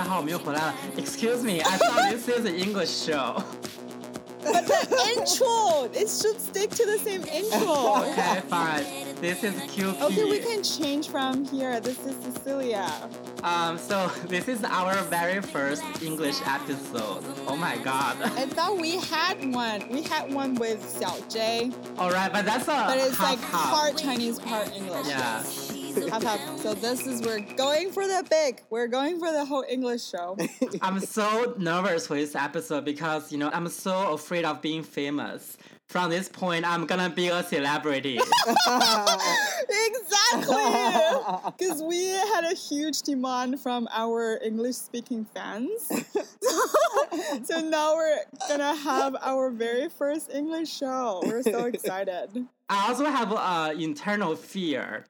大家好，我们又回来了。Excuse me, I thought this is an English show. But the intro, it should stick to the same intro. Okay, fine. This is QP. Okay, we can change from here. This is Cecilia. Um, so this is our very first English episode. Oh my god. I thought we had one. We had one with Xiao J, Alright, but that's a but it's half, like half. part Chinese, part English. Yeah. Half, half. So this is we're going for the big. We're going for the whole English show. I'm so nervous for this episode because you know I'm so afraid of being famous. From this point, I'm gonna be a celebrity. exactly. Because we had a huge demand from our English speaking fans. so now we're gonna have our very first English show. We're so excited. I also have uh, internal fear.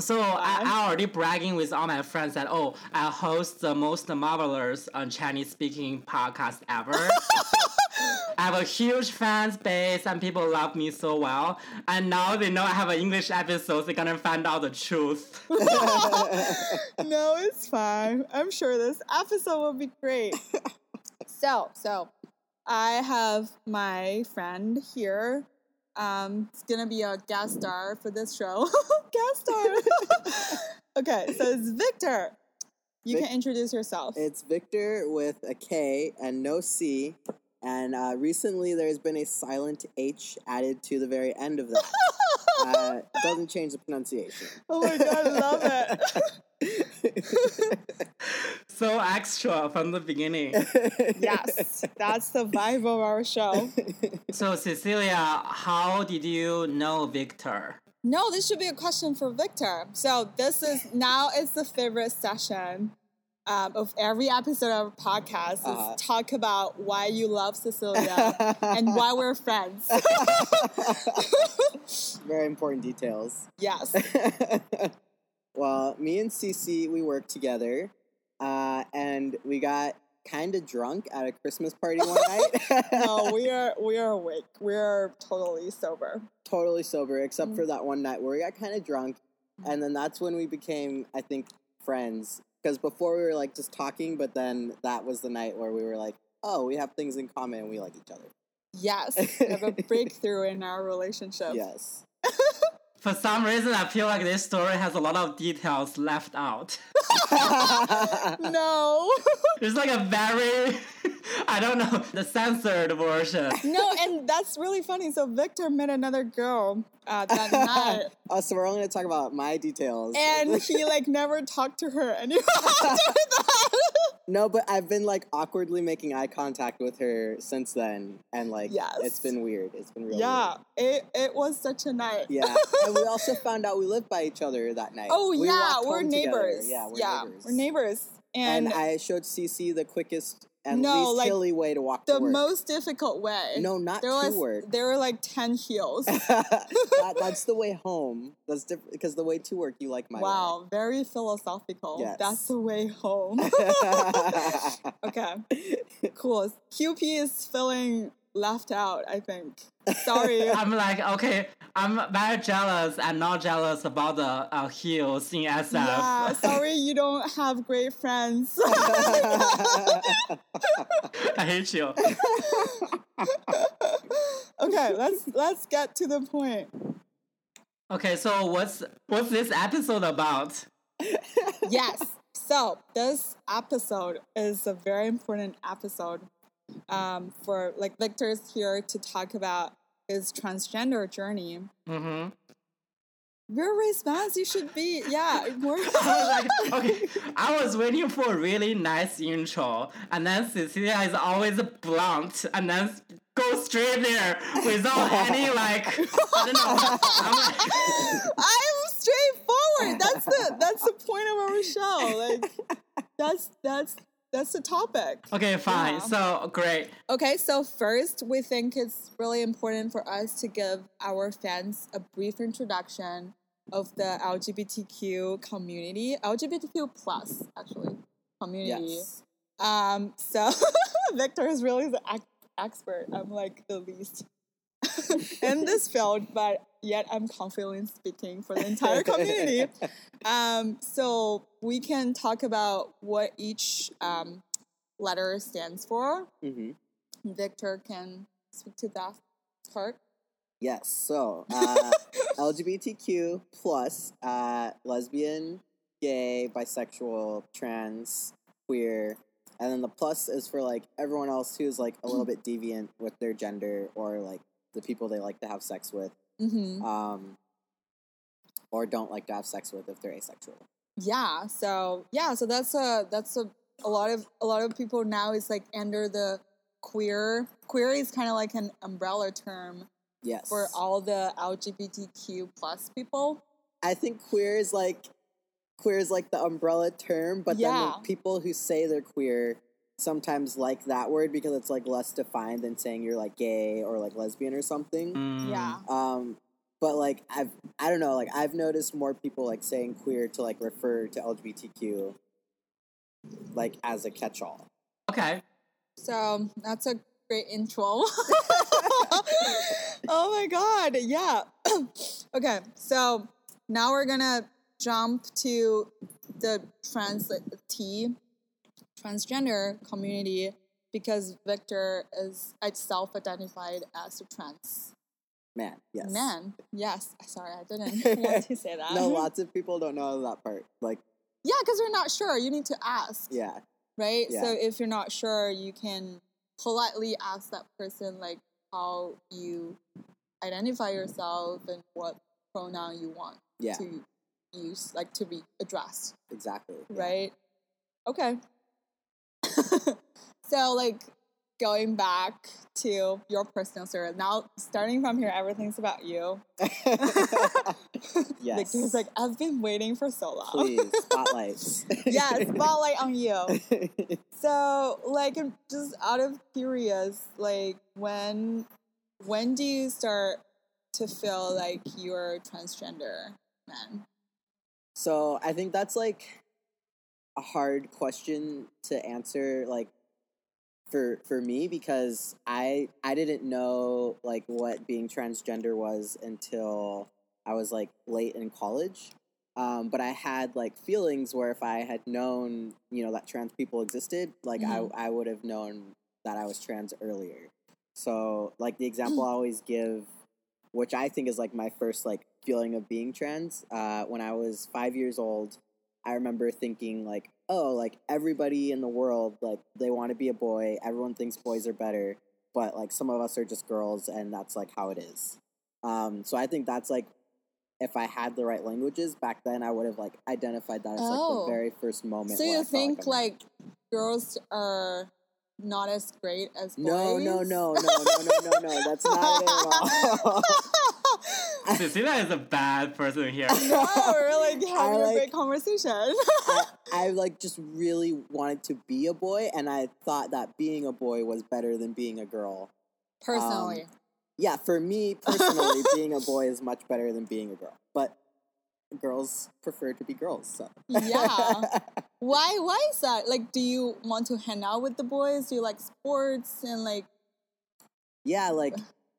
So I, I already bragging with all my friends that oh I host the most marvelous uh, Chinese speaking podcast ever. I have a huge fan base and people love me so well. And now they know I have an English episode. They're gonna find out the truth. no, it's fine. I'm sure this episode will be great. So, so I have my friend here. Um, it's gonna be a guest star for this show. guest star. okay, so it's Victor. You Vic- can introduce yourself. It's Victor with a K and no C. And uh, recently there's been a silent H added to the very end of that. uh, doesn't change the pronunciation. oh my god, I love it. so extra from the beginning. yes, that's the vibe of our show. So Cecilia, how did you know Victor? No, this should be a question for Victor. So this is now it's the favorite session um, of every episode of our podcast is Uh-huh. talk about why you love Cecilia and why we're friends. very important details. yes. well, me and Cece, we worked together. Uh, and we got kind of drunk at a Christmas party one night. No, we are we are awake. We are totally sober. totally sober, except Mm. for that one night where we got kind of drunk, and then that's when we became, I think, friends. Because before we were like just talking, but then that was the night where we were like, oh, we have things in common and we like each other. Yes. We have a breakthrough in our relationship. Yes. For some reason, I feel like this story has a lot of details left out. No. It's like a very, I don't know, the censored version. no, and that's really funny. So Victor met another girl uh, that night. oh, so we're only gonna talk about my details. and he like never talked to her anymore after that. no, but I've been like awkwardly making eye contact with her since then, and like, Yes. it's been weird. It's been real. yeah, weird. it it was such a night. Yeah, and we also found out we lived by each other that night. Oh We yeah, we're neighbors. Yeah, we're yeah, neighbors. we're neighbors. And, And, I showed CC the quickest and No, least like, hilly way to walk the to most difficult way. no, not there to was work. there were like ten heels. that, that's the way home. That's different because the way to work you like my wow, very philosophical. Yes. That's the way home. okay, cool. QP is feeling left out. I think. Sorry. I'm like, okay, I'm very jealous and not jealous about the uh, heels in SF. Yeah, sorry you don't have great friends. I hate you. okay, let's let's get to the point. Okay, so what's what's this episode about? Yes. So this episode is a very important episode um, for like Victor's here to talk about his transgender journey. Mm-hmm. Your response, you should be yeah more. I was like, okay, I was waiting for a really nice intro, and then Cecilia is always blunt, and then go straight there without any like, I don't know. I'm like, I'm straightforward. That's the that's the point of our show. Like that's that's that's the topic. okay, fine. Yeah. So great. Okay, so first, we think it's really important for us to give our fans a brief introduction of the LGBTQ community, LGBTQ plus actually community. yes. Um, so Victor is really the ex- expert. I'm like the least in this field, but yet I'm confidently speaking for the entire community. um, so we can talk about what each um, letter stands for. hmm Victor can speak to that part. Yes. So uh, LGBTQ plus uh, lesbian, gay, bisexual, trans, queer, and then the plus is for like everyone else who's like a little bit deviant with their gender or like the people they like to have sex with, hmm um, or don't like to have sex with if they're asexual. Yeah. So yeah. So that's a that's a a lot of a lot of people now is like under the queer. Queer is kind of like an umbrella term Yes. for all the LGBTQ plus people. I think queer is like queer is like the umbrella term, but then the people who say they're queer sometimes like that word because it's like less defined than saying you're like gay or like lesbian or something. Mm. Yeah. Um, but like I've I don't know like I've noticed more people like saying queer to like refer to LGBTQ like as a catch-all. Okay. So that's a great intro. oh my god, yeah. okay, so now we're gonna jump to the trans T transgender community because Victor is self-identified as a trans Man, yes. man. Yes, sorry, I didn't want to say that. no, lots of people don't know that part. Like, Yeah, because you're not sure. You need to ask. yeah, right? Yeah. So if you're not sure, you can politely ask that person like how you identify yourself and what pronoun you want yeah, to use, like to be addressed, exactly. yeah. right? Okay. so like going back to your personal story. Now starting from here, everything's about you. yes. Victor's like, I've been waiting for so long. Please, spotlights. yeah, spotlight on you. So, like, just out of curious, like, when when do you start to feel like you're transgender man? so I think that's like a hard question to answer, like for for me because I I didn't know like what being transgender was until I was like late in college. Um, but I had like feelings where if I had known, you know, that trans people existed, like Mhm. I I would have known that I was trans earlier. So like the example I always give, which I think is like my first like feeling of being trans, uh, when I was five years old, I remember thinking like, oh, like everybody in the world, like they want to be a boy. Everyone thinks boys are better, but like some of us are just girls, and that's like how it is. Um, so I think that's like, if I had the right languages back then, I would have like identified that as like Oh. the very first moment. So you think I'm- like girls are not as great as boys? No, no, no, no, no, no, no, no. That's not it at all. Cecilia is a bad person here. no, we're like having a like- great conversation. I, I like just really wanted to be a boy, and I thought that being a boy was better than being a girl. Personally. Um, yeah, for me personally, being a boy is much better than being a girl. But girls prefer to be girls, so Yeah. Why why is that? Like do you want to hang out with the boys? Do you like sports and like yeah, like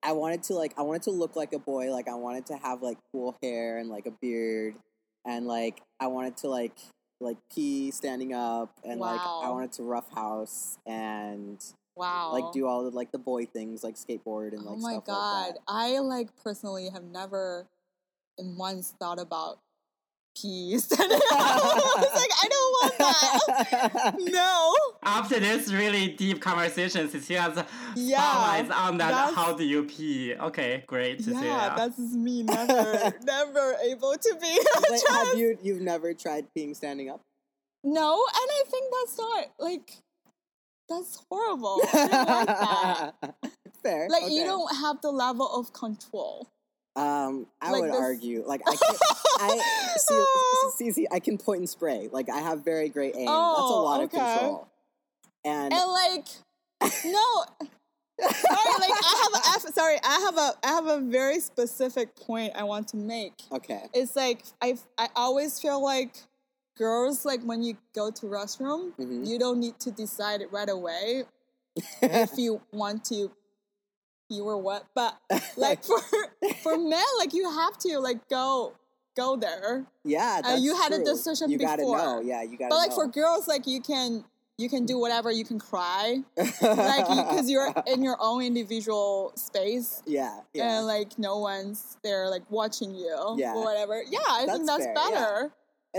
I wanted to like I wanted to look like a boy, like I wanted to have like cool hair and like a beard and like I wanted to like like pee standing up and like I wanted to roughhouse and wow. like do all the like the boy things like skateboard and Oh like my stuff god. like that. I like personally have never in once thought about peas. I was like, I don't want that. No. After this really deep conversation, Cecilia's Yeah, spotlights on that. How do you pee? Okay, great, Cecilia. Yeah, that's me never never able to be Wait, have you you've never tried peeing standing up? No, and I think that's not like that's horrible. I don't want that. Fair. Like you don't have the level of control. Um, I like would this- argue. Like I, can, I see, see, I can point and spray. Like I have very great aim. That's a Oh, lot okay. of control. And, And like no sorry, like I have a sorry, I have a I have a very specific point I want to make. okay, It's like I I always feel like girls like when you go to restroom, Mhm. you don't need to decide it right away if you want to you were what, but like for for men, like you have to like go go there. Yeah, that's Uh, you had a true. discussion You gotta before. know. Yeah, you gotta. But like know. for girls, like you can you can do whatever. You can cry, like because you're in your own individual space. yeah, yeah. And like no one's there, like watching you Yeah. or whatever. Yeah, I think That's that's fair, yeah.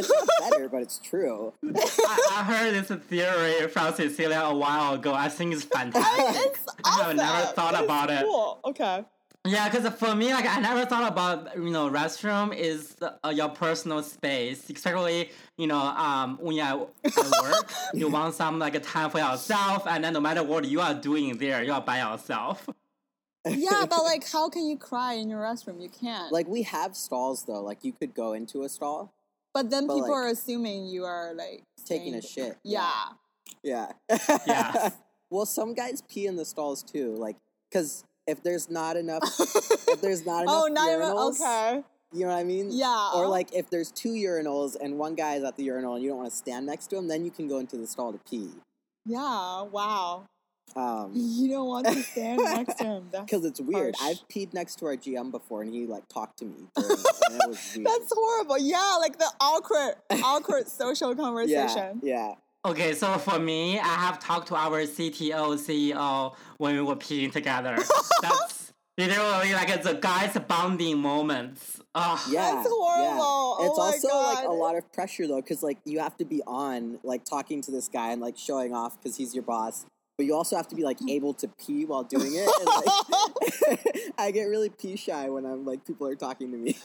Better. it's not better, but it's true. I, I heard this theory from Cecilia a while ago. I think it's fantastic. it's I have never thought It's about it. Cool. Okay. Yeah, because for me, like I never thought about you know restroom is uh, your personal space, especially you know um when you're at work, you want some like a time for yourself, and then no matter what you are doing there, you are by yourself. Yeah, but like, how can you cry in your restroom? You can't. Like we have stalls though. Like you could go into a stall but then but, people like, are assuming you are like taking a shit. Yeah. Yeah. Yeah. well, some guys pee in the stalls too. Like, because if there's not enough, if there's not oh, enough oh, not even okay. you know what I mean? Yeah. Or like if there's two urinals and one guy is at the urinal and you don't want to stand next to him, then you can go into the stall to pee. Yeah. Wow. Um, You don't want to stand next to him. Because it's weird. harsh. I've peed next to our GM before, and he like talked to me, during it, and it was. That's horrible. Yeah, like the awkward, awkward social conversation. yeah. Okay, so for me, I have talked to our CTO, CEO when we were peeing together. That's literally like the guys' bonding moments. Ugh. Yeah, That's horrible. Yeah. Oh It's my also like a lot of pressure though, because like you have to be on, like talking to this guy and like showing off because he's your boss. But you also have to be like mm. able to pee while doing it. And, like, I get really pee shy when I'm like people are talking to me.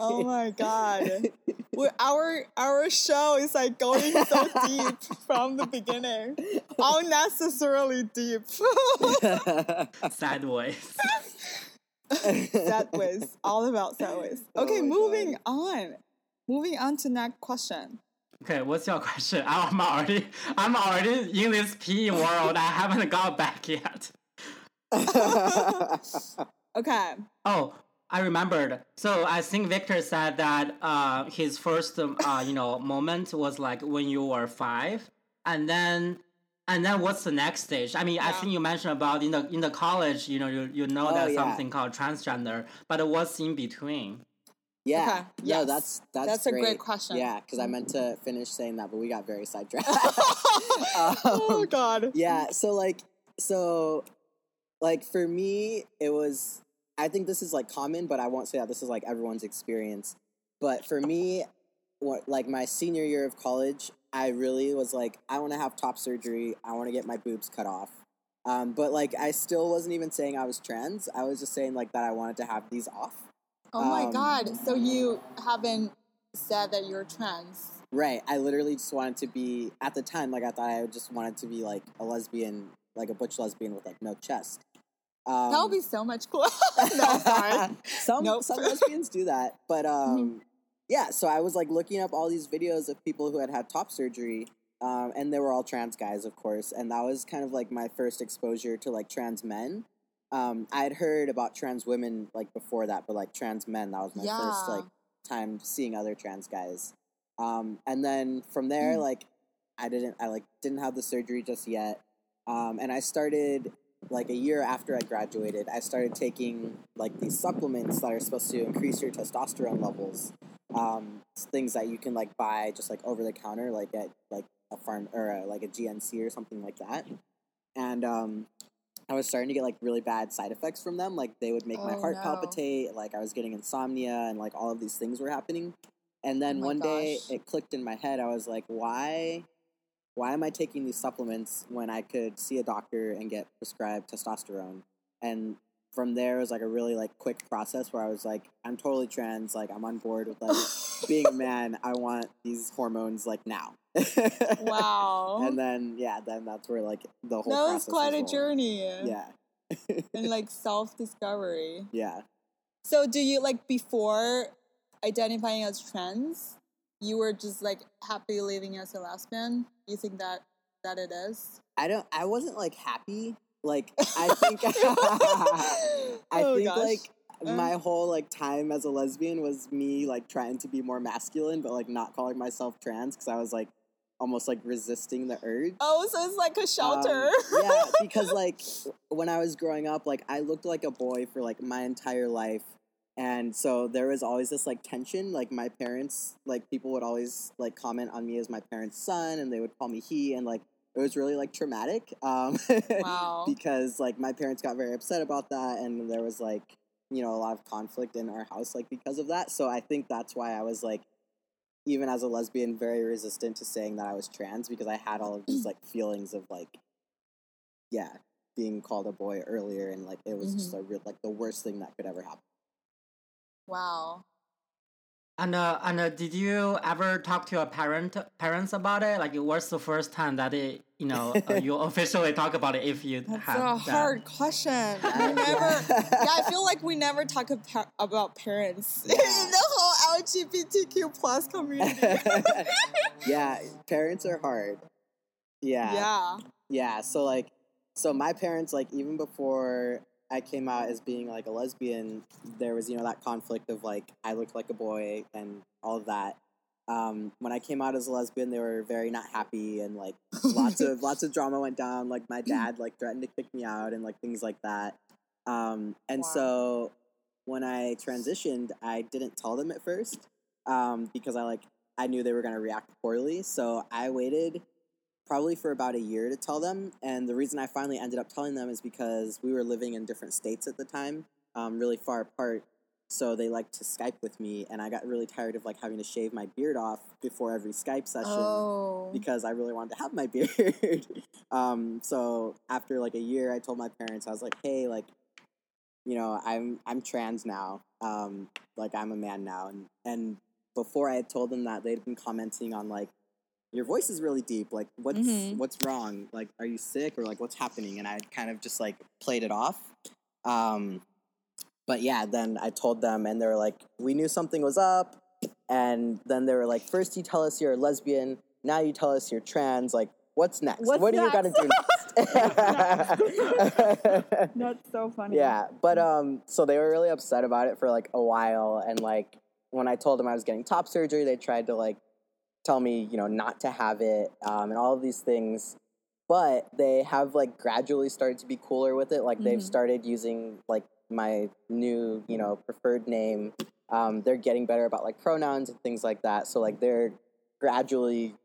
Oh my god. we our our show is like going so deep from the beginning. Unnecessarily deep. Sideways. Sadways. All about Sadways. Oh okay, Oh my moving on. Moving on to next question. Okay, what's your question? I'm already, I'm already in this PE world. I haven't got back yet. Okay. Oh, I remembered. So I think Victor said that uh, his first, um, uh, you know, moment was like when you were five, and then, and then what's the next stage? I mean, I think you mentioned about in the in the college, you know, you you know Oh, there's yeah. something called transgender, but what's in between? Yeah, Okay, no, yes. that's that's That's a great question. Yeah, because I meant to finish saying that, but we got very sidetracked. oh Um, god. yeah so like so like for me it was i think this is like common but i won't say that this is like everyone's experience but for me what like my senior year of college i really was like i want to have top surgery i want to get my boobs cut off um, but like i still wasn't even saying i was trans i was just saying like that i wanted to have these off Oh my Um, god. So you haven't said that you're trans. right i literally just wanted to be at the time like i thought i just wanted to be like a lesbian like a butch lesbian with like no chest um, that would be so much cooler. no, some Nope. some lesbians do that, but um, yeah. So I was like looking up all these videos of people who had had top surgery, um, and they were all trans guys, of course, and that was kind of like my first exposure to like trans men. Um, I had heard about trans women like before that, but like trans men, that was my first like time seeing other trans guys. Um, and then from there, Mm. like I didn't, I like didn't have the surgery just yet. Um, and I started like a year after I graduated, I started taking like these supplements that are supposed to increase your testosterone levels. Um, things that you can like buy just like over the counter, like at like a farm or uh like a GNC or something like that. And um, I was starting to get like really bad side effects from them. Like they would make my Oh, heart no. palpitate. Like I was getting insomnia, and like all of these things were happening. And then Oh my one day it clicked in my head. I was like, why why am I taking these supplements when I could see a doctor and get prescribed testosterone? And from there it was like a really like quick process where I was like, I'm totally trans, like I'm on board with like being a man. I want these hormones like now. Wow. and then yeah, then that's where like the whole that was quite a journey. Yeah. And like self discovery. Yeah. So do you like before identifying as trans, you were just like happy living as a lesbian? You think that that it is? I don't I wasn't like happy. Like I think I Oh, think gosh. like Uh. my whole like time as a lesbian was me like trying to be more masculine but like not calling myself trans because I was like almost like resisting the urge. Oh, so it's like a shelter. Um, yeah, because like when I was growing up, like I looked like a boy for like my entire life. And so there was always this like tension. Like my parents, like people would always like comment on me as my parents' son, and they would call me he, and like it was really like traumatic. Um, Wow. because like my parents got very upset about that, and there was like you know a lot of conflict in our house like because of that. So I think that's why I was like even as a lesbian very resistant to saying that I was trans because I had all of these like feelings of like yeah being called a boy earlier and like it was just a real like the worst thing that could ever happen. wow. And uh, and uh, did you ever talk to your parent parents about it? Like, what's the first time that it, you know uh, you officially talk about it? If you That's have a that? hard question. We never. yeah, I feel like we never talk about, about parents in the LGBTQ plus community. yeah, parents are hard. Yeah. yeah. Yeah, so like so my parents like even before I came out as being like a lesbian, there was, you know, that conflict of like I looked like a boy and all of that. Um, when I came out as a lesbian, they were very not happy and like lots of lots of drama went down. Like my dad like threatened to kick me out and like things like that. Um, and Wow. so when I transitioned, I didn't tell them at first um, because I like I knew they were gonna react poorly. So I waited probably for about a year to tell them. And the reason I finally ended up telling them is because we were living in different states at the time, um, really far apart. So they liked to Skype with me, and I got really tired of like having to shave my beard off before every Skype session Oh. because I really wanted to have my beard. um, so after like a year, I told my parents I was like, "Hey, like, you know, I'm I'm trans now. Um, like I'm a man now." And and before I had told them that, they'd been commenting on like, "Your voice is really deep. Like, what's Mhm. what's wrong? Like, are you sick or like what's happening?" And I kind of just like played it off. Um, but yeah, then I told them, and they were like, "We knew something was up." And then they were like, first you tell us you're a lesbian, now you tell us you're trans. Like, what's next? What's what do you got to do next? That's so funny. yeah, but um, so they were really upset about it for like a while, and like when I told them I was getting top surgery, they tried to like tell me, you know, not to have it, um, and all of these things. But they have like gradually started to be cooler with it. Like they've Mhm. started using like my new, you know, preferred name. Um, they're getting better about like pronouns and things like that. So like they're gradually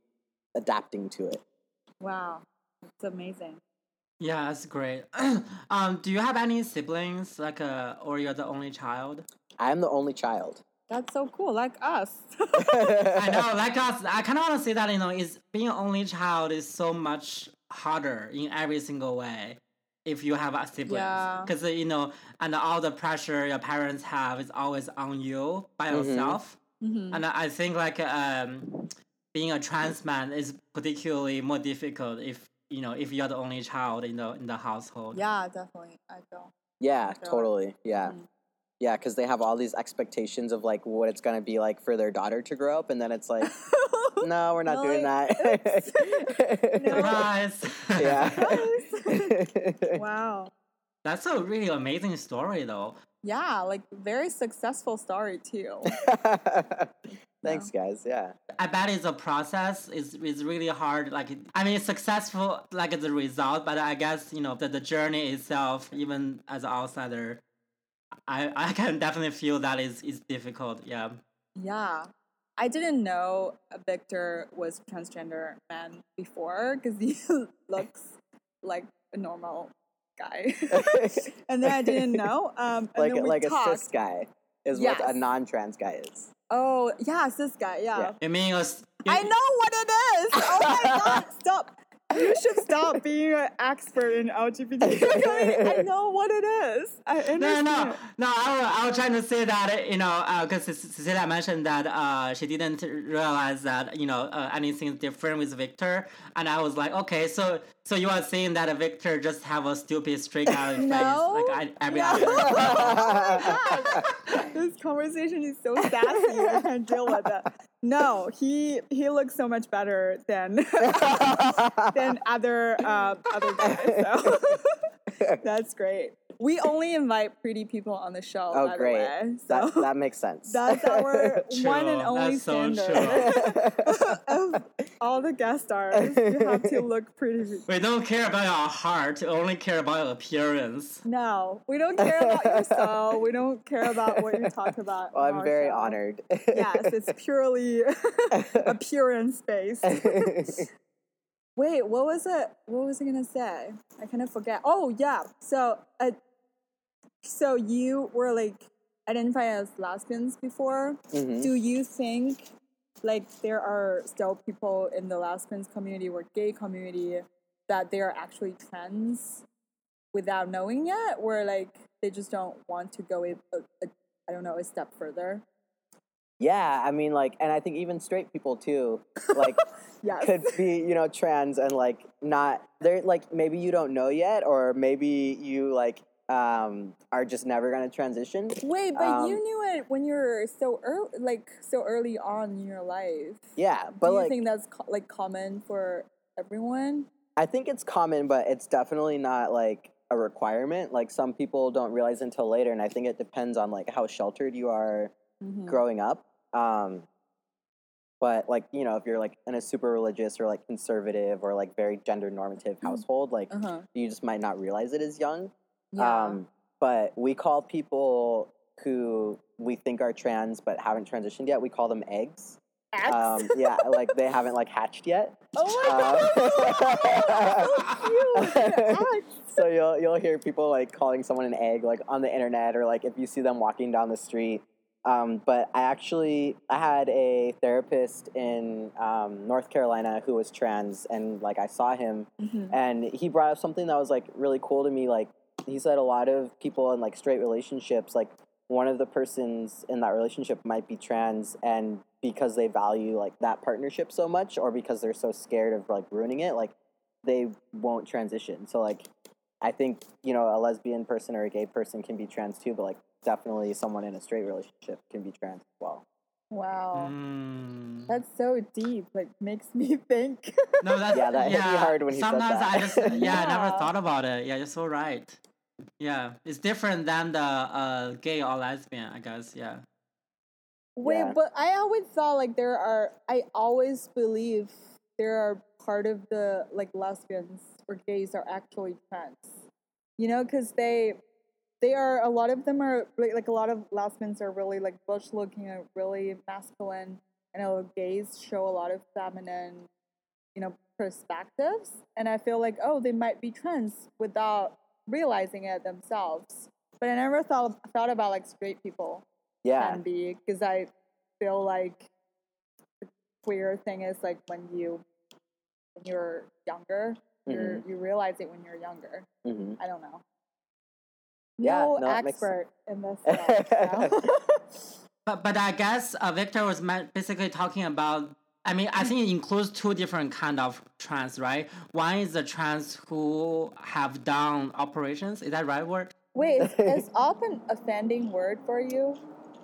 adapting to it. Wow. It's amazing. Yeah, that's great. um, do you have any siblings? Like, uh, or you're the only child? I'm the only child. That's so cool. Like us. I know, like us. I kind of want to say that you know, is being only child is so much harder in every single way if you have a sibling. Yeah. Because you know, and all the pressure your parents have is always on you by Mhm. yourself. Mhm. And I think like um, being a trans man is particularly more difficult if you know if you're the only child in the in the household. Yeah, definitely. I feel. Yeah, God. totally. Yeah. Mm. Yeah, because they have all these expectations of like what it's gonna be like for their daughter to grow up, and then it's like, no, we're not No, doing like, that. No. Surprise! yeah. wow. That's a really amazing story, though. Yeah, like very successful story too. Thanks, guys. Yeah. I bet it's a process. It's, it's really hard. Like I mean, it's successful like the result, but I guess you know the, the journey itself, even as an outsider, I I can definitely feel that is is difficult. Yeah. Yeah. I didn't know Victor was transgender man before because he looks like a normal guy. and then I didn't know. Um, and like then like talked. a cis guy is what a non-trans guy is. Oh, yeah, cis guy. Yeah. Yeah. You mean a s- I know what it is. Oh my god, stop. You should stop being an expert in LGBT. I know what it is. I No, understand. no, no. I was, I was trying to say that you know, because Cecilia mentioned that uh, she didn't realize that you know uh, anything different with Victor, and I was like, okay, so so you are saying that a Victor just have a stupid straight out face No. like I, every No. other. this conversation is so sassy. I can't deal with it. No, he he looks so much better than than other uh, other guys. So that's great. We only invite pretty people on the show. Oh, by the great. way, so that that makes sense. that's our True, one and only that's so standard true. of all the guest stars, you have to look pretty. We don't care about your heart, we only care about your appearance. No, we don't care about your soul. We don't care about what you talk about. Well, I'm very show. honored. Yes, it's purely appearance based. Wait, what was it? What was I gonna say? I kind of forget. Oh yeah. So, uh, so you were like identified as lesbians before. Mhm. Do you think like there are still people in the lesbians community or gay community that they are actually trans without knowing yet, or like they just don't want to go a, a, a I don't know a step further? Yeah, I mean, like, and I think even straight people too, like, Yes. could be, you know, trans and like not. They're like maybe you don't know yet, or maybe you like um are just never gonna transition. Wait, but Um, you knew it when you were so early, like so early on in your life. Yeah, but Do you like think that's co- like common for everyone? I think it's common, but it's definitely not like a requirement. Like some people don't realize until later, and I think it depends on like how sheltered you are Mhm. growing up. Um, but like you know, if you're like in a super religious or like conservative or like very gender normative household, like Uh-huh. you just might not realize it as young. Yeah. Um, but we call people who we think are trans but haven't transitioned yet. We call them eggs. Um, yeah, like they haven't like hatched yet. oh my god, so. So you'll you'll hear people like calling someone an egg like on the internet or like if you see them walking down the street. Um, but I actually I had a therapist in um, North Carolina who was trans, and like I saw him, Mhm. and he brought up something that was like really cool to me. Like he said, a lot of people in like straight relationships, like one of the persons in that relationship might be trans, and because they value like that partnership so much, or because they're so scared of like ruining it, like they won't transition. So like I think you know a lesbian person or a gay person can be trans too, but like definitely someone in a straight relationship can be trans as well. Wow, Mm. that's so deep. Like makes me think. No, that's Yeah, that hit me hard when he said Sometimes that. I just yeah, I never thought about it. Yeah, you're so right. Yeah, it's different than the uh, gay or lesbian, I guess. Yeah. Wait, Yeah. but I always thought like there are. I always believe there are part of the like lesbians or gays are actually trans. You know, because they they are a lot of them are like, like a lot of lesbians are really like butch looking and really masculine, and a lot gays show a lot of feminine, you know, perspectives. And I feel like oh, they might be trans without realizing it themselves. But I never thought thought about like straight people Yeah, can be because I feel like the queer thing is like when you when you're younger, you're you realize it when you're younger. hmm I don't know. Yeah, no, no, that makes expert in this. stuff. But but I guess uh, Victor was basically talking about. I mean, I think it includes two different kind of trans, right? One is the trans who have done operations. Is that right word? Wait, is, is op an offending word for you?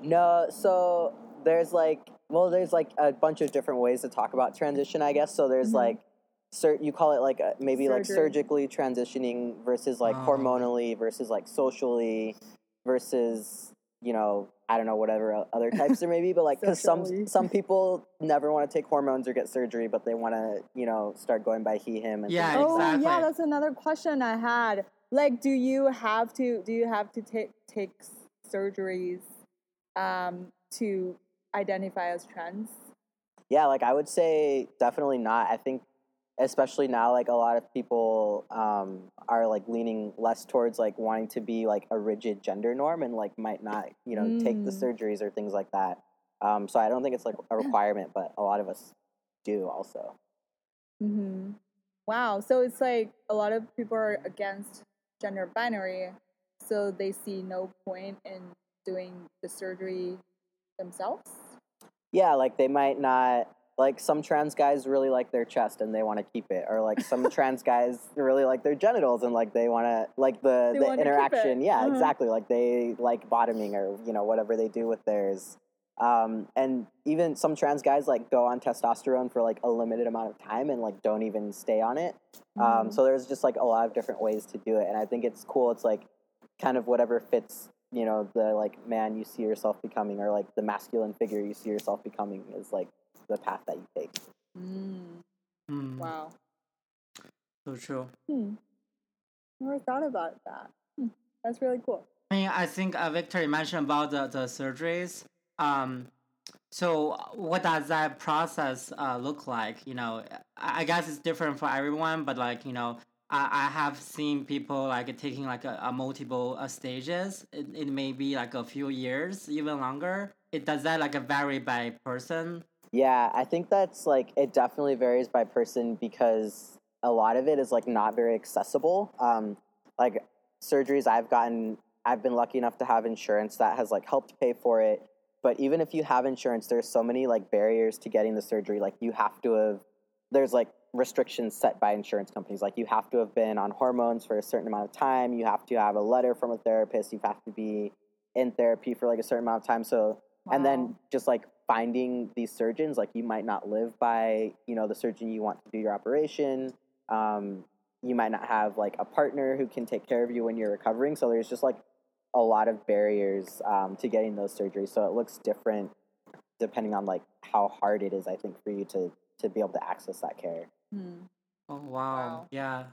No, so there's like well, there's like a bunch of different ways to talk about transition, I guess. So there's Mhm. like sur- you call it like a, maybe like surgically transitioning versus like Oh. hormonally versus like socially versus you know I don't know whatever other types there may be, but like because some some people never want to take hormones or get surgery, but they want to you know start going by he him and Yeah, things like Oh exactly. yeah, that's another question I had. Like, do you have to do you have to take take surgeries um, to identify as trans? Yeah, like I would say definitely not. I think especially now like a lot of people um are like leaning less towards like wanting to be like a rigid gender norm and like might not, you know, take the Mm. surgeries or things like that. Um so I don't think it's like a requirement, but a lot of us do also. mm-hmm. Wow. So it's like a lot of people are against gender binary, so they see no point in doing the surgery themselves. Yeah, like they might not like some trans guys really like their chest and they want to keep it or like some trans guys really like their genitals and like they want to like the They the interaction yeah Uh-huh. exactly like they like bottoming or you know whatever they do with theirs um and even some trans guys like go on testosterone for like a limited amount of time and like don't even stay on it um Mhm. so there's just like a lot of different ways to do it and i think it's cool it's like kind of whatever fits you know the like man you see yourself becoming or like the masculine figure you see yourself becoming is like the path that you take Mm. Wow. So true. Hmm. Never thought about that. Hmm. That's really cool. I mean, I think uh, Victor mentioned about the, the surgeries. Um, so what does that process uh, look like? You know, I I guess it's different for everyone, but like you know, I, I have seen people like taking like a, a multiple uh, stages. It, it may be like a few years, even longer. It does that like vary by person. Yeah, I think that's like it definitely varies by person because a lot of it is like not very accessible. Um, like surgeries I've gotten, I've been lucky enough to have insurance that has like helped pay for it. But even if you have insurance, there's so many like barriers to getting the surgery. Like you have to have, there's like restrictions set by insurance companies. Like you have to have been on hormones for a certain amount of time. You have to have a letter from a therapist. You have to be in therapy for like a certain amount of time. So and then just like finding these surgeons like you might not live by you know the surgeon you want to do your operation um, you might not have like a partner who can take care of you when you're recovering so there's just like a lot of barriers um, to getting those surgeries so it looks different depending on like how hard it is i think for you to to be able to access that care Hmm. Oh wow! Wow. Yeah.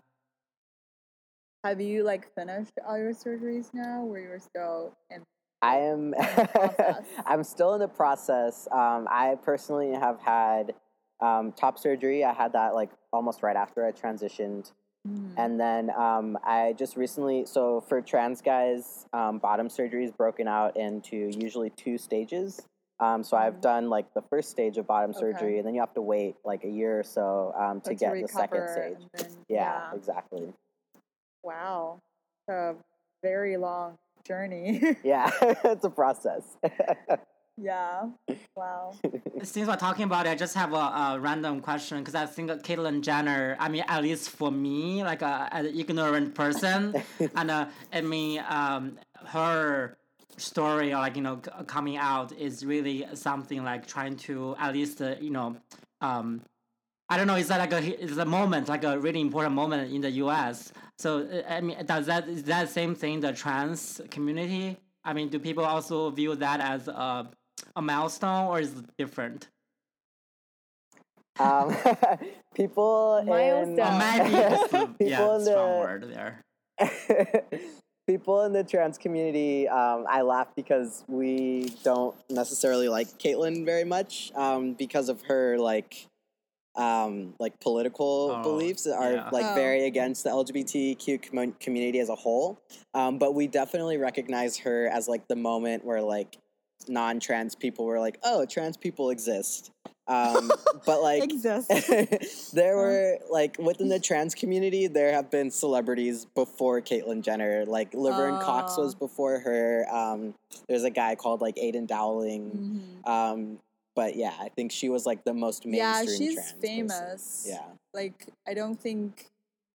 Have you like finished all your surgeries now, or you're still in? I am. I'm still in the process. Um, I personally have had um, top surgery. I had that like almost right after I transitioned, Hmm. and then um, I just recently. So for trans guys, um, bottom surgery is broken out into usually two stages. Um, so I've Mhm. done like the first stage of bottom Okay. surgery, and then you have to wait like a year or so um, to get the second stage. then- Yeah, exactly. Wow. A very long journey. Yeah, it's a process. yeah. Wow. Since we're talking about it, I just have a, a random question because I think Caitlyn Jenner, I mean, at least for me, like a, an ignorant person, and uh, I mean, um, her story or like you know coming out is really something like trying to at least uh, you know um I don't know. Is that like a is a moment like a really important moment in the U.S. So uh, I mean, does that is that same thing the trans community? I mean, do people also view that as a a milestone or is it different? um, people Milestone. in Or maybe people yeah, in strong the word there. people in the trans community, um, I laugh because we don't necessarily like Caitlyn very much um, because of her like um, like political Oh, beliefs are yeah. like Oh. very against the LGBTQ commun- community as a whole. Um, but we definitely recognize her as like the moment where like non-trans people were like, oh, trans people exist. Um, but like Exist. there were like within the trans community, there have been celebrities before Caitlyn Jenner. Like Laverne Cox Oh. was before her. Um, there's a guy called like Aydian Dowling. Mhm. Um, but yeah, I think she was like the most Yeah, mainstream. she's trans person. famous. Yeah, Like I don't think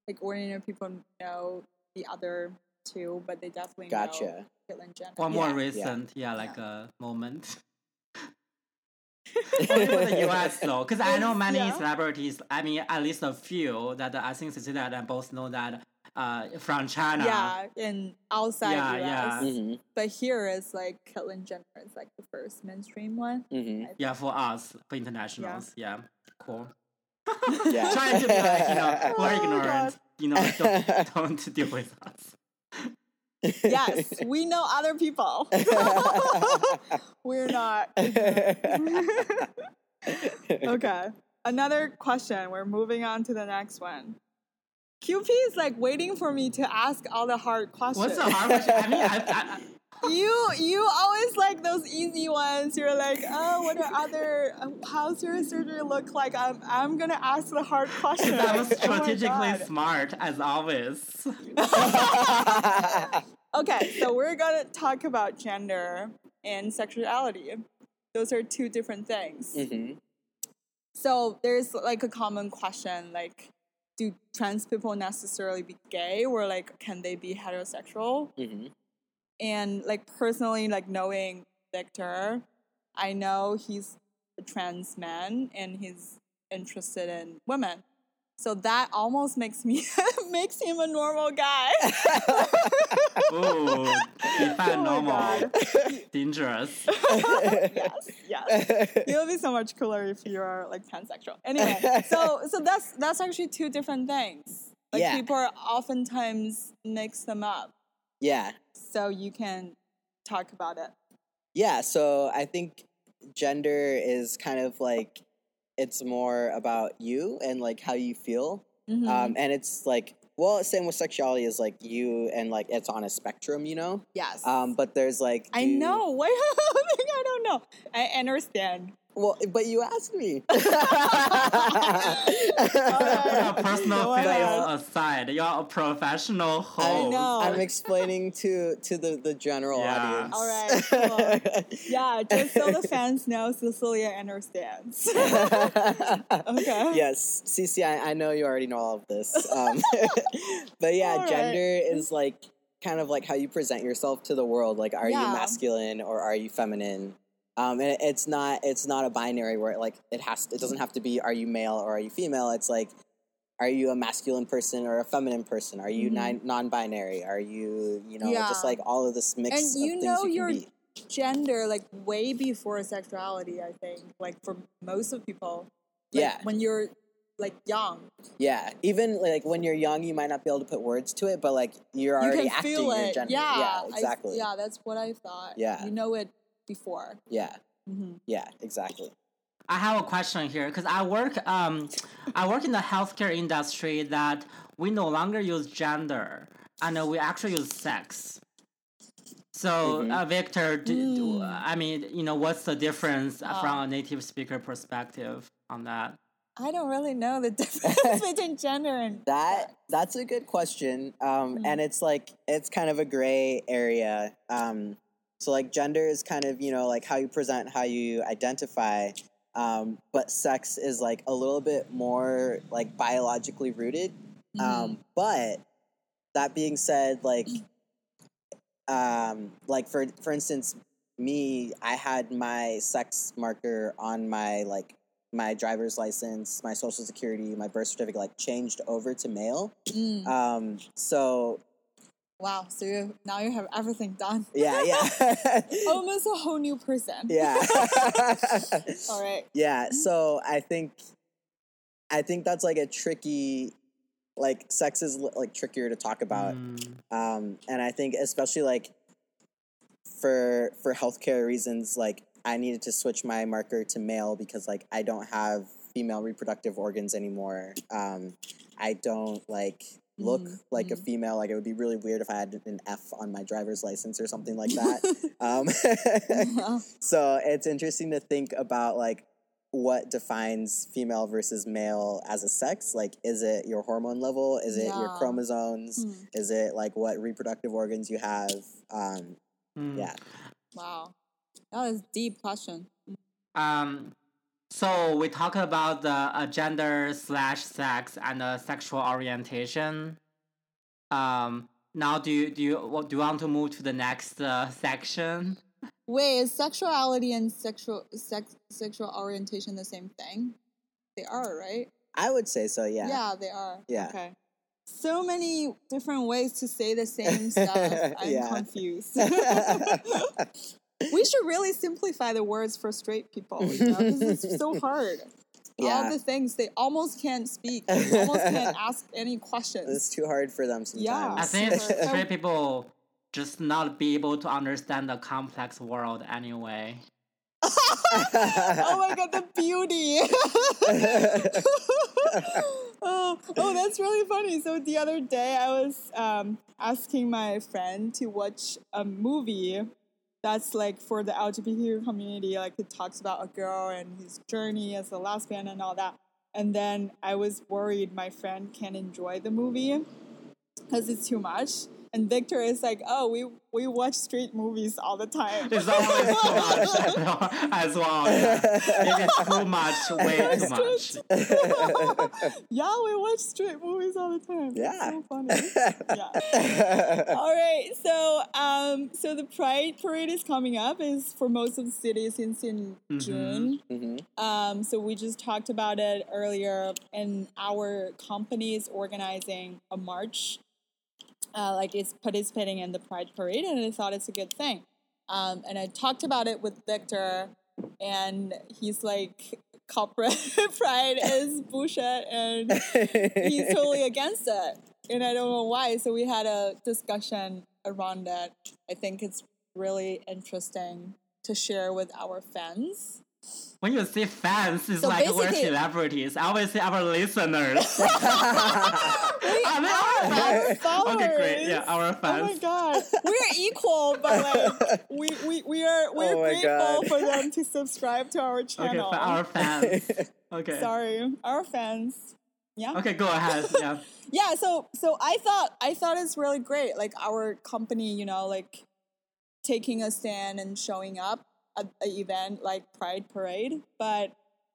like ordinary people know the other two, but they definitely know gotcha. Caitlyn Jenner. One more Yeah, yeah. recent, yeah, like a moment. Only for the US though, because I know many Yeah. celebrities. I mean, at least a few that I think Cecilia and I both know that uh, from China. Yeah, in outside Yeah, US. yeah. hmm But here is like Caitlyn Jenner is like the first mainstream one. hmm Yeah, for us, for internationals. Yeah, cool. Yeah. Trying to be like, you know, we're Oh, ignorant. God. You know, don't, don't deal with us. Yes, we know other people. We're not. okay. Another question. We're moving on to the next one. QP is like waiting for me to ask all the hard questions. What's the hard question? I mean, I, I, you you always like those easy ones. You're like, oh, what are other? um, How's your surgery look like? I'm I'm gonna ask the hard questions. I, I was Oh strategically God. smart as always. Okay, so we're gonna talk about gender and sexuality. Those are two different things. hmm So there's like a common question like, do trans people necessarily be gay or like can they be heterosexual? hmm And like personally, like knowing Victor, I know he's a trans man and he's interested in women. So that almost makes me makes him a normal guy. Ooh, define Oh my normal. Dangerous. yes, yes. It'll be so much cooler if you are like pansexual. Anyway, so so that's that's actually two different things. Like Yeah. people are oftentimes mix them up. yeah. So you can talk about it. Yeah, so I think gender is kind of like it's more about you and like how you feel. Mhm. Um, and it's like, well, same with sexuality is like you and like it's on a spectrum, you know? yes. Um, but there's like, I know. Why? I don't know. I understand. Well, but you asked me. Your personal Go ahead. feelings aside, you're a professional host. know. I'm explaining to to the the general Yeah. audience. All right, cool. Yeah, just so the fans know, Cecilia understands. okay. Yes, Cece, I, I know you already know all of this. Um, but yeah, All right. gender is like kind of like how you present yourself to the world. Like, are Yeah. you masculine or are you feminine? Um, and it- it's not it's not a binary where like it has it doesn't have to be are you male or are you female. It's like are you a masculine person or a feminine person? Are you Mhm. non non-binary? Are you you know just like all of this mix And you know you your gender like way before sexuality. I think like for most of people. Like, Yeah. When you're like young, Yeah, even like when you're young, you might not be able to put words to it, but like you're you already can acting your gender. Yeah. yeah, I- exactly. yeah, that's what I thought. Yeah. You know it before. yeah, hmm yeah, exactly. I have a question here because I work um I work in the healthcare industry that we no longer use gender and we actually use sex. So, Mhm. uh, Victor, do, do- Mm. I mean, you know, what's the difference uh, from a native speaker perspective on that? I don't really know the difference between gender and That that's a good question. Um, Mm. and it's like it's kind of a gray area. Um, so like gender is kind of you know like how you present, how you identify. Um, but sex is like a little bit more like biologically rooted. Mhm. Um, but that being said, like, um, like for for instance, me, I had my sex marker on my like my driver's license, my social security, my birth certificate, like changed over to male. Mm. Um, so Wow. So you, now you have everything done. yeah, yeah, Almost a whole new person. yeah. All right. Yeah, so I think I think that's like a tricky like sex is like trickier to talk about. Mm. Um and I think especially like for for healthcare reasons like I needed to switch my marker to male because like I don't have female reproductive organs anymore. Um I don't like look Mm, like a mm. female like it would be really weird if I had an F on my driver's license or something like that. um Yeah. so it's interesting to think about like what defines female versus male as a sex like is it your hormone level is it your chromosomes Hmm. is it like what reproductive organs you have um Mm. yeah Wow. That is deep question. Um, so we talked about the uh, gender slash sex and the sexual orientation. Um, now do you do you what do you want to move to the next uh, section? Wait, is sexuality and sexual sex sexual orientation the same thing? They are, right? i would say so yeah Yeah, they are. Yeah. Okay. So many different ways to say the same stuff. I'm confused. we should really simplify the words for straight people, you know, because it's so hard. All Yeah. the things they almost can't speak, they almost can't ask any questions. it's too hard for them sometimes. Yeah. I think Super. straight people just not be able to understand the complex world anyway. oh my god, the beauty! oh, oh, that's really funny. So the other day, I was um, asking my friend to watch a movie that's like for the LGBTQ community. Like it talks about a girl and his journey as a lesbian and all that. And then I was worried my friend can't enjoy the movie because it's too much. And Victor is like, oh, we we watch street movies all the time. It's always too much as well. Yeah. It's too much, way too much. yeah, we watch street movies all the time. It's Yeah. so funny. yeah. All right, so um, so the Pride Parade is coming up. is for most of the cities since in Mhm. June. hmm Um, so we just talked about it earlier, and our company is organizing a march, uh, like it's participating in the Pride Parade, and I thought it's a good thing. Um, and I talked about it with Victor, and he's like, "Corporate pride is bullshit," and he's totally against it, and I don't know why. So we had a discussion around that. I think it's really interesting to share with our fans. When you say fans, it's So like we're celebrities. I always say our listeners. We Are they our our fans? followers. Okay, great. Yeah, our Oh my god, we're equal, but like we we, we are we're Oh grateful God. for them to subscribe to our Okay, channel. for our fans. Okay. Sorry, our fans. Yeah. Okay, go ahead. Yeah. Yeah. So so I thought I thought it's really great. Like our company, you know, like taking a stand and showing up at an event like Pride Parade, but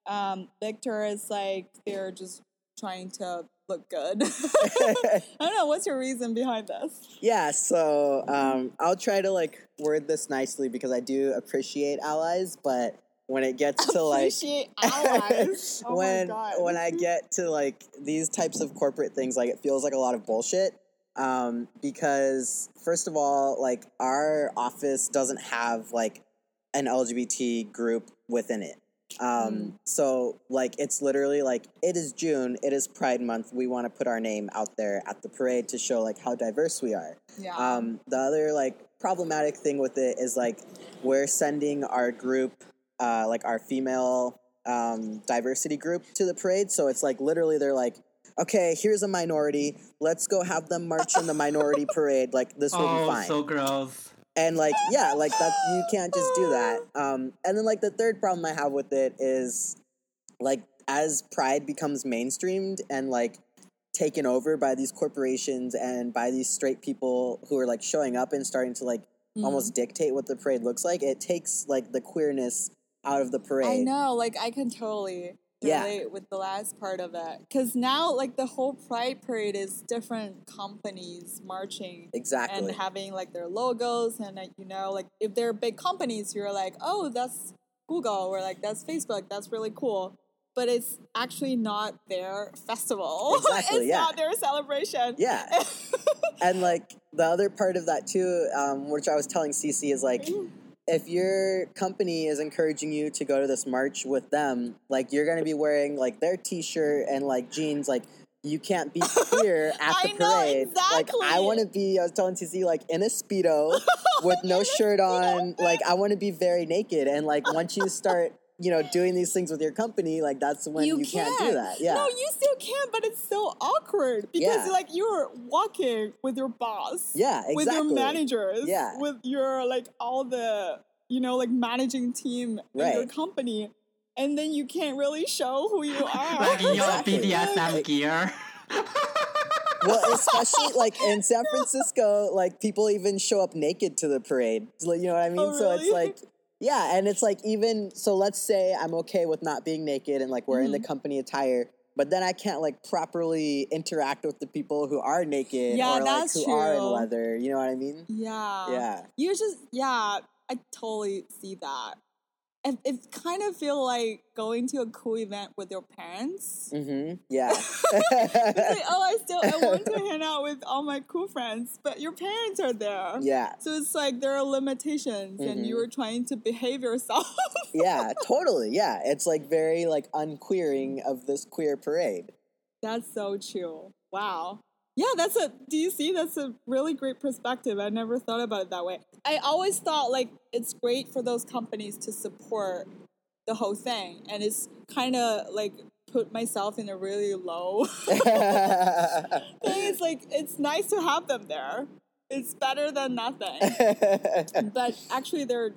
um, Victor is like they're just trying to look good. I don't know. What's your reason behind this? Yeah, so um, I'll try to like word this nicely because I do appreciate allies, but when it gets to like Appreciate allies. Oh when when I get to like these types of corporate things, like it feels like a lot of bullshit. Um, because first of all, like our office doesn't have like an LGBT group within it. Um, Mm. so like it's literally like it is June, it is Pride Month. We want to put our name out there at the parade to show like how diverse we are. yeah. Um, the other like problematic thing with it is like we're sending our group, uh, like our female um, diversity group to the parade. So it's like literally they're like, okay, here's a minority. Let's go have them march in the minority parade. Like this will be Oh, fine. so gross. And like yeah, like that you can't just do that. Um, and then like the third problem I have with it is like as pride becomes mainstreamed and like taken over by these corporations and by these straight people who are like showing up and starting to like Mm. almost dictate what the parade looks like it takes like the queerness out of the parade I know, like I can totally Yeah. relate with the last part of it. Cause now like the whole Pride Parade is different companies marching exactly and having like their logos and like, you know, like if they're big companies, you're like, oh, that's Google or like that's Facebook, that's really cool. But it's actually not their festival. Exactly, it's yeah. not their celebration. yeah and like the other part of that too um, which i was telling Cece is like if your company is encouraging you to go to this march with them like you're gonna be wearing like their t-shirt and like jeans like you can't be here at the know, parade. Like I want to be. I was telling TC like in a speedo with no shirt on. Like I want to be very naked. And like once you start, you know, doing these things with your company, like that's when you, can't do that. Yeah. No, you still can, but it's so awkward because Yeah. like you're walking with your boss. yeah. Exactly. With your managers. Yeah. With your like all the you know like managing team in your company, and then you can't really show who you are. Like in your Exactly. BDSM gear. well, especially like in San Francisco, like people even show up naked to the parade. You know what I mean? Oh, So it's like, yeah, and it's like even so. Let's say I'm okay with not being naked and like wearing the Mm-hmm. company attire, but then I can't like properly interact with the people who are naked Yeah, or like who are in leather. You know what I mean? yeah. Yeah. You just yeah, I totally see that. It, it kind of feel like going to a cool event with your parents. Mm-hmm. Yeah. Like, oh, I still I want to hang out with all my cool friends, but your parents are there. yeah. So it's like there are limitations, and you are trying to behave yourself. Yeah. Totally. Yeah. It's like very like unqueering of this queer parade. that's so true. Wow. Yeah, that's a. Do you see? That's a really great perspective. I never thought about it that way. I always thought like it's great for those companies to support the whole thing, and it's kind of like put myself in a really low thing. It's like it's nice to have them there. It's better than nothing. but actually they're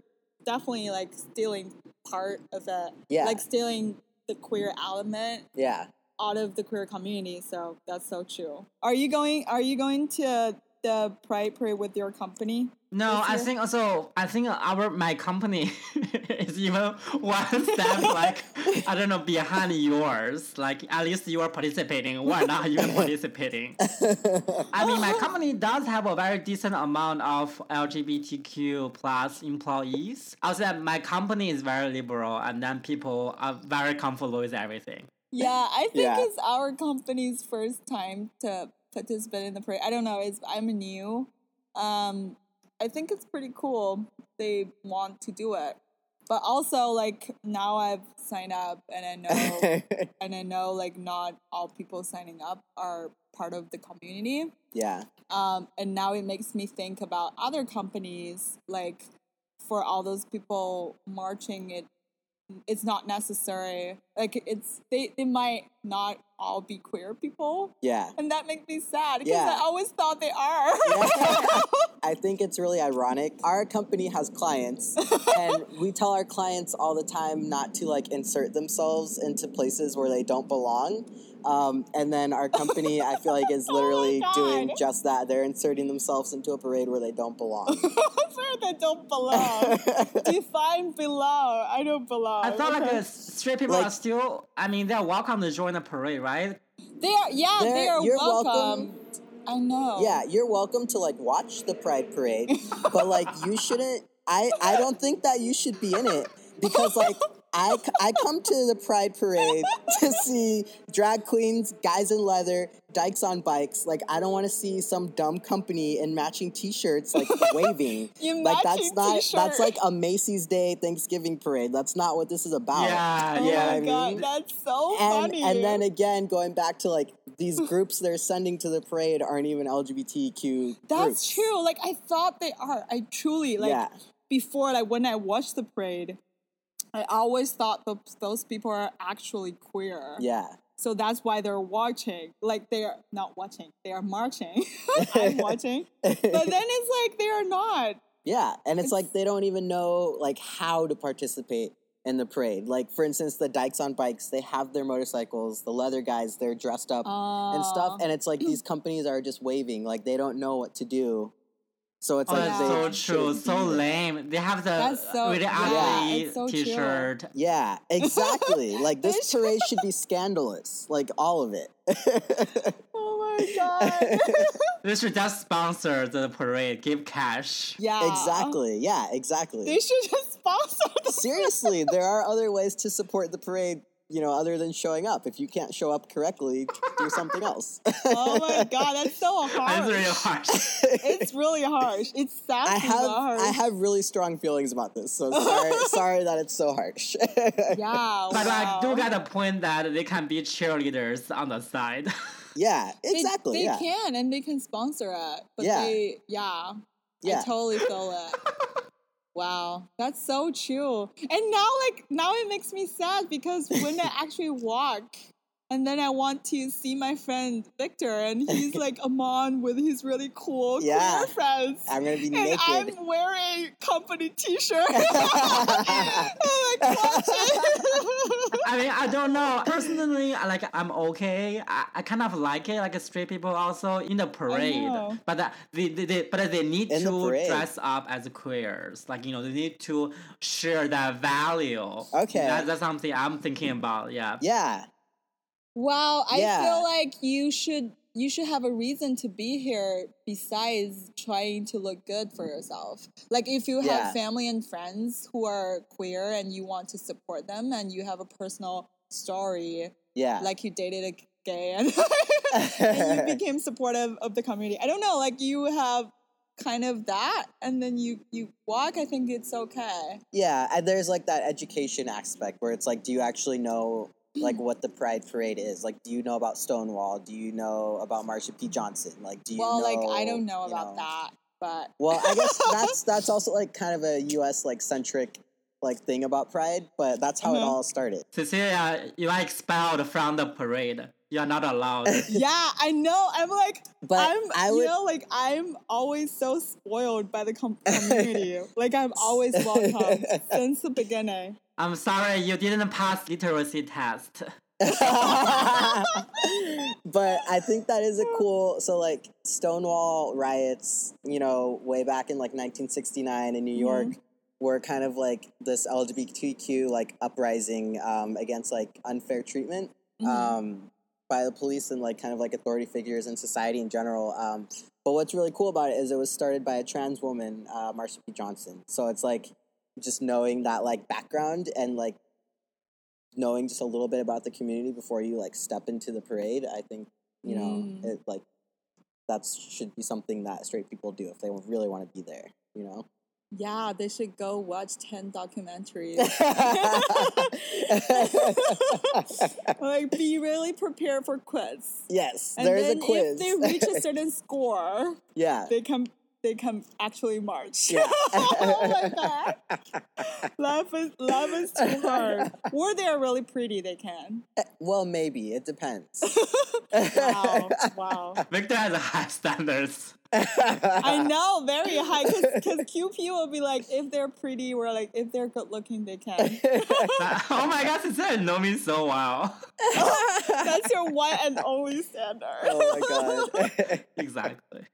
definitely like stealing part of it Yeah. like stealing the queer element yeah. Out of the queer community so that's so true are you going are you going to the Pride Parade with your company? No, I think also I think our my company is even one step like I don't know behind yours. Like at least you are participating. We're not even participating. I mean, my company does have a very decent amount of LGBTQ plus employees. Also, my company is very liberal, and then people are very comfortable with everything. Yeah, I think Yeah. it's our company's first time to participate in the parade. I don't know. It's I'm new. Um, I think it's pretty cool. They want to do it, but also like now I've signed up and I know and I know like not all people signing up are part of the community. yeah. Um, and now it makes me think about other companies like for all those people marching it it's not necessary like it's they, they might not all be queer people Yeah. and that makes me sad because Yeah. i always thought they are I think it's really ironic. Our company has clients, and we tell our clients all the time not to like insert themselves into places where they don't belong. Um, and then our company, I feel like, is Oh literally God. doing just that. They're inserting themselves into a parade where they don't belong. where they don't belong define belong i don't belong I thought like okay? straight people Like- are still. I mean, they're welcome to join the parade, right? they are yeah they They're- are you're welcome. welcome. i know yeah, you're welcome to like watch the Pride Parade, but like you shouldn't. I I don't think that you should be in it because like. I, c- I come to the Pride Parade to see drag queens, guys in leather, dykes on bikes. Like, I don't want to see some dumb company in matching t shirts, like, waving. You like, that's not, t-shirt. that's like a Macy's Day Thanksgiving parade. That's not what this is about. Yeah, oh yeah. what oh my I god mean? that's so and funny and then again going back to like these groups they're sending to the parade aren't even LGBTQ That's groups. true. Like I thought they are. I truly like Yeah. before like when I watched the parade, I always thought those those people are actually queer. Yeah. So that's why they're watching. Like they're not watching. They are marching. I'm watching. But then it's like they are not. Yeah, and it's, It's- like they don't even know like how to participate in the parade. Like for instance, the dykes on bikes, they have their motorcycles. The leather guys, they're dressed up and stuff, Uh, and it's like these companies are just waving, like they don't know what to do. So it's Oh, like that's they so true. So be lame. They have the That's so- really ugly it's so. T-shirt. Yeah, exactly. like this parade should be scandalous, like all of it. oh my god. They should just sponsor the parade. Give cash. yeah. exactly. Yeah, exactly. They should just sponsor the Seriously, there are other ways to support the parade, you know, other than showing up. If you can't show up correctly, do something else. Oh my god, that's so harsh. That's really harsh. It's really harsh. It's sad. I have harsh. I have really strong feelings about this, so sorry sorry that it's so harsh. Yeah. But I do wow. get a point that they can be cheerleaders on the side. yeah, They- exactly. They, yeah. can and they can sponsor it. But Yeah. they yeah. Yeah. I totally feel it. Wow. That's so true. And now like now it makes me sad because when I actually walk and then I want to see my friend Victor and he's like Amon with his really cool Yeah. queer friends. I'm gonna be and naked. I'm wearing company t-shirt. I'm like. I mean, I don't know. Personally, I like I'm okay. I, I kind of like it, like straight people also in the parade. know. But uh, they, they, they, but they need In to parade. dress up as queers. Like you know, they need to share that value. Okay. That, that's something I'm thinking about. Yeah. yeah. Wow, I Yeah. feel like you should you should have a reason to be here besides trying to look good for yourself. Like if you have Yeah. family and friends who are queer and you want to support them and you have a personal story, Yeah. like you dated a gay and, and you became supportive of the community. I don't know, like you have kind of that and then you you walk, I think it's okay. yeah, and there's like that education aspect where it's like, do you actually know like what the Pride Parade is? Like, do you know about Stonewall? Do you know about Marsha P. Johnson? Like, do you well, know? like I don't know you about that, but Well, I guess that's that's also like kind of a U.S. like centric like thing about Pride, but that's how it Mhm. all started. Cecilia, you are expelled from the parade. You are not allowed. yeah, I know. I'm like, But I'm, I you know, like I'm always so spoiled by the com- community. like I'm always welcome since the beginning. I'm sorry, you didn't pass literacy test. but I think that is a cool. So like Stonewall riots, you know, way back in like 1969 in New Mm-hmm. York, were kind of like this LGBTQ like uprising um, against like unfair treatment Mhm. um, by the police and like kind of like authority figures in society in general. Um, but what's really cool about it is it was started by a trans woman, uh, Marsha P. Johnson. So it's like just knowing that like background and like knowing just a little bit about the community before you like step into the parade. I think you know Mm. it like that should be something that straight people do if they really want to be there. You know. Yeah, they should go watch 10 documentaries. like, be really prepared for quiz. yes, And there is a quiz. if they reach a certain score, yeah. they can they can actually march. Yeah. oh my god. Love is love is too hard. Or they are really pretty, they can. Eh, well, maybe it depends. Wow. Wow. Victor has high standards. I know, very high. Because QP will be like, if they're pretty, we're like, if they're good looking, they can. oh my god, sister know me so well. That's your one and only standard. oh my god. exactly.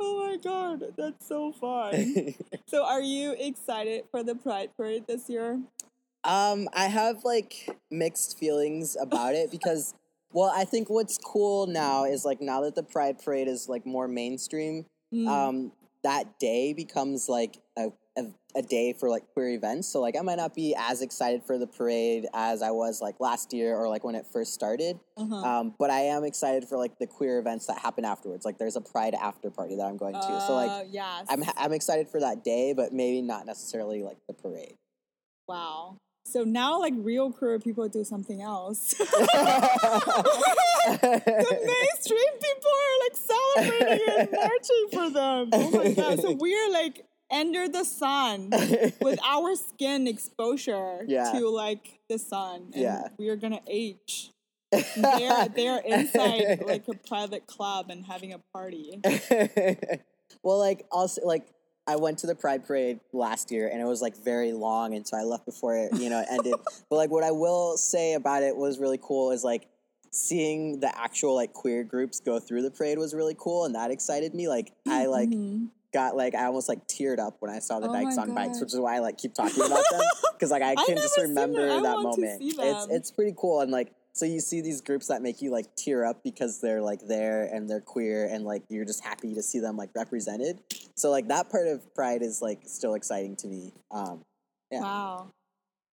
Oh my god, that's so fun. So, are you excited for the Pride Parade this year? Um, I have like mixed feelings about it because, well, I think what's cool now is like now that the Pride Parade is like more mainstream, Mm. um, that day becomes like a, day for like queer events. So like I might not be as excited for the parade as I was like last year or like when it first started. uh-huh. Um, but I am excited for like the queer events that happen afterwards. Like there's a Pride after party that I'm going to. So like Uh, yes. I'm I'm excited for that day, but maybe not necessarily like the parade. wow. So now, like real queer people do something else. the mainstream people are like celebrating and marching for them. Oh my god! So we're like under the sun with our skin exposure Yeah. to like the sun. And Yeah. we're gonna age. They're they're inside like a private club and having a party. well, like also like I went to the Pride Parade last year and it was like very long, and so I left before it you know it ended. but like what I will say about it was really cool is like seeing the actual like queer groups go through the parade was really cool, and that excited me. Like I like Mhm. Got like I almost like teared up when I saw the Oh Dykes on bikes, which is why I like keep talking about them because like I can just remember. I that moment. It's it's pretty cool and like so you see these groups that make you like tear up because they're like there and they're queer and like you're just happy to see them like represented. So like that part of Pride is like still exciting to me. Um, Yeah. Wow.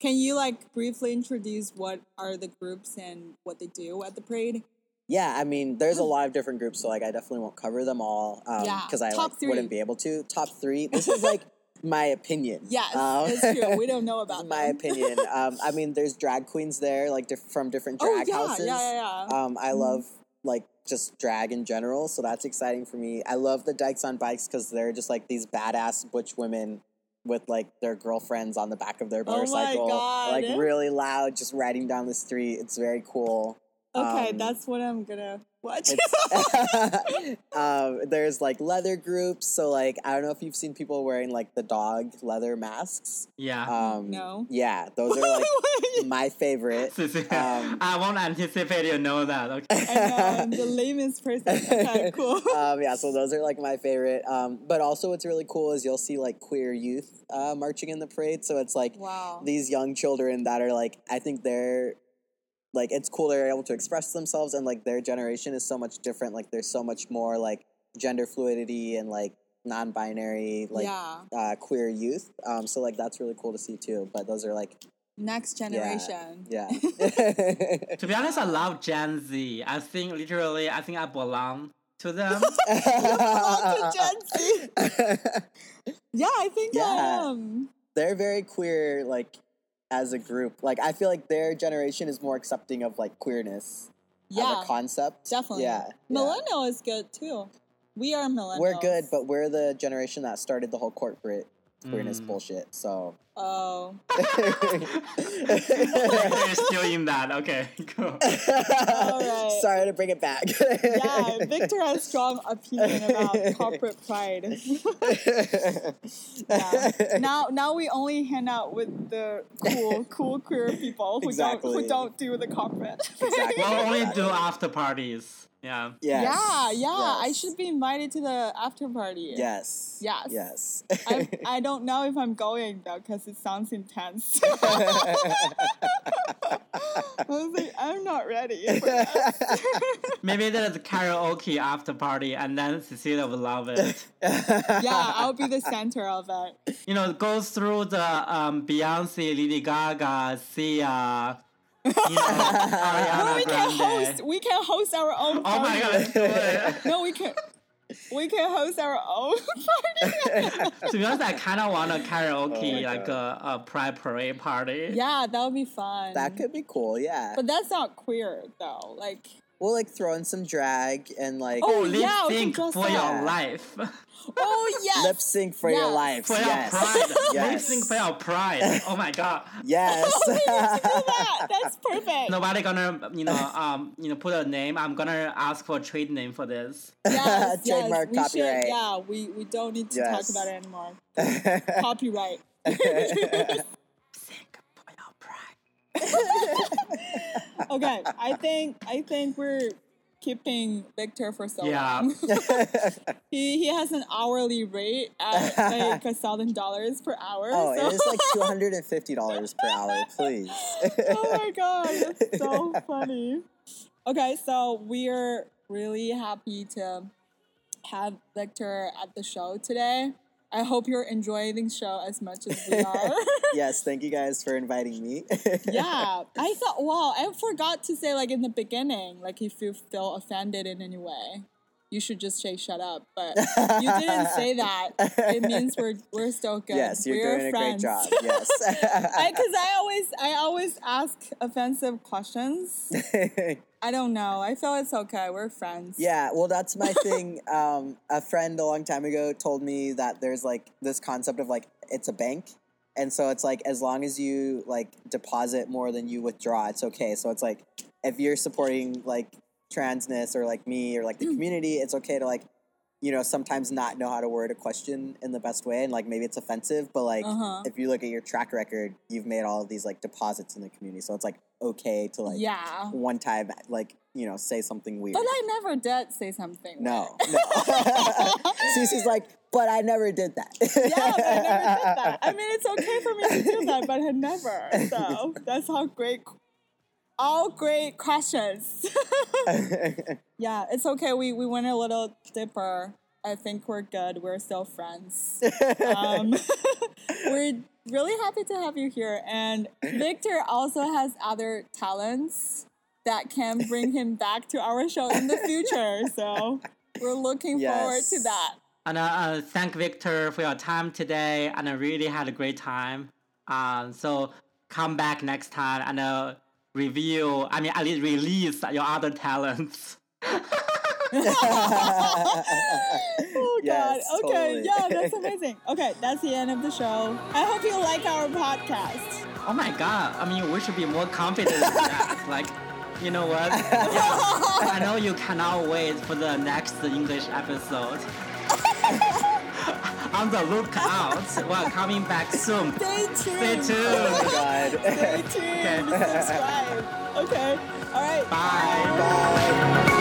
Can you like briefly introduce what are the groups and what they do at the parade? Yeah, I mean, there's a lot of different groups, so like I definitely won't cover them all Yeah, because I like, wouldn't be able to. Top three. This is like my opinion. Yes, Um, it's true. We don't know about my opinion. Um, I mean, there's drag queens there, like diff- from different Oh drag yeah, houses. yeah, yeah, yeah. Um, I Mhm. love like just drag in general, so that's exciting for me. I love the Dykes on bikes because they're just like these badass butch women with like their girlfriends on the back of their Oh my motorcycle, God. like really loud, just riding down the street. It's very cool. Okay, um, that's what I'm gonna watch. Um, there's like leather groups, so like I don't know if you've seen people wearing like the dog leather masks. Yeah. Um, No. Yeah, those are like my favorite. um, I won't anticipate you know that. Okay. I know, I'm the lamest person. Okay, cool. um, yeah, so those are like my favorite. Um, but also, what's really cool is you'll see like queer youth uh, marching in the parade. So it's like wow. these young children that are like, I think they're like, it's cool they're able to express themselves, and like their generation is so much different. Like, there's so much more like gender fluidity and like non binary, like yeah. uh, queer youth. Um, so like that's really cool to see too. But those are like, Next generation. yeah. To be honest, I love Gen Z. I think literally, I think I belong to them. to Gen Z. Yeah, I think I Yeah. am. they're very queer like as a group like i feel like their generation is more accepting of like queerness Yeah, as a concept definitely. yeah, yeah. Millennial is good too. We are millennials. we're good but we're the generation that started the whole corporate queerness Mm. bullshit so oh, Victor is still in that. Okay, cool. right. sorry to bring it back. yeah, Victor has strong opinion about corporate pride. yeah. Now, now we only hang out with the cool, cool queer people who Exactly. don't who don't do the corporate. Exactly. We'll only do after parties. Yeah. Yes. Yeah, yeah. I should be invited to the after party. Yes. Yes. Yes. I, I don't know if I'm going though because it sounds intense. I was like, I'm not ready. For. Maybe there's a karaoke after party, and then Cecilia will love it. yeah, I'll be the center of it. You know, goes through the um, Beyonce, Lady Gaga, Sia, you know, Ariana Well, we can Grande. host. We can host our own. Oh my party. god, let's do it. No, we can. We can host our own party. to be honest, I kind of want a Oh karaoke, my like a, a pride parade party. yeah, that would be fun. that could be cool. Yeah. But that's not queer though. Like, We'll like throw in some drag and like Oh, Oh, lip yeah, sync for up. your life. oh yes. lip sync for your life. For your yes. pride. Lip sync for your pride. Oh my god. Yes. Oh, we need to do that. That's perfect. Nobody gonna, you know, um, you know, put a name. I'm gonna ask for a trade name for this. Yes, yes, Trademark we copyright. Should, yeah, we, we don't need to talk about it anymore. Copyright. Sync for your pride. Okay, I think I think we're keeping Victor for so Yeah. long. he he has an hourly rate at like a thousand dollars per hour. oh, so. it is like two hundred and fifty dollars per hour. Please. oh my god, that's so funny. Okay, so we're really happy to have Victor at the show today. I hope you're enjoying the show as much as we are. yes. Thank you guys for inviting me. yeah, I thought, wow, I forgot to say, like, in the beginning, like, if you feel offended in any way, you should just say shut up. But you didn't say that. It means we're we're still good. Yes, you're we're doing friends. a great job. Yes. Because I, always I always ask offensive questions. I don't know. I feel it's okay. We're friends. Yeah, well, that's my thing. Um, a friend a long time ago told me that there's like this concept of like it's a bank, and so it's like as long as you like deposit more than you withdraw, it's okay. So it's like if you're supporting like transness or like me or like the community, it's okay to like you know sometimes not know how to word a question in the best way, and like maybe it's offensive, but like Uh-huh. if you look at your track record, you've made all of these like deposits in the community, so it's like okay to like Yeah. one time like you know say something weird. But I never did say something. No, weird. no. Cece's like, but I never did that. Yeah, but I never did that. I mean, it's okay for me to do that, but I never. So that's how great, all great questions. yeah, it's okay. We we went a little deeper. I think we're good. We're still friends. Um, we're really happy to have you here. And Victor also has other talents that can bring him back to our show in the future. So we're looking forward to that. And uh, uh, thank Victor for your time today, and I really had a great time. Um, so come back next time and uh, review. I mean, at least release your other talents. Oh Yes, God. Okay. totally. Yeah, that's amazing. Okay, that's the end of the show. I hope you like our podcast. Oh my god! I mean, we should be more confident in that. Like, you know what? Yeah, I know you cannot wait for the next English episode on the lookout. We're coming back soon. Stay tuned. Stay tuned. Oh my God. Stay tuned. Subscribe. Okay. All right. Bye. Bye. Bye.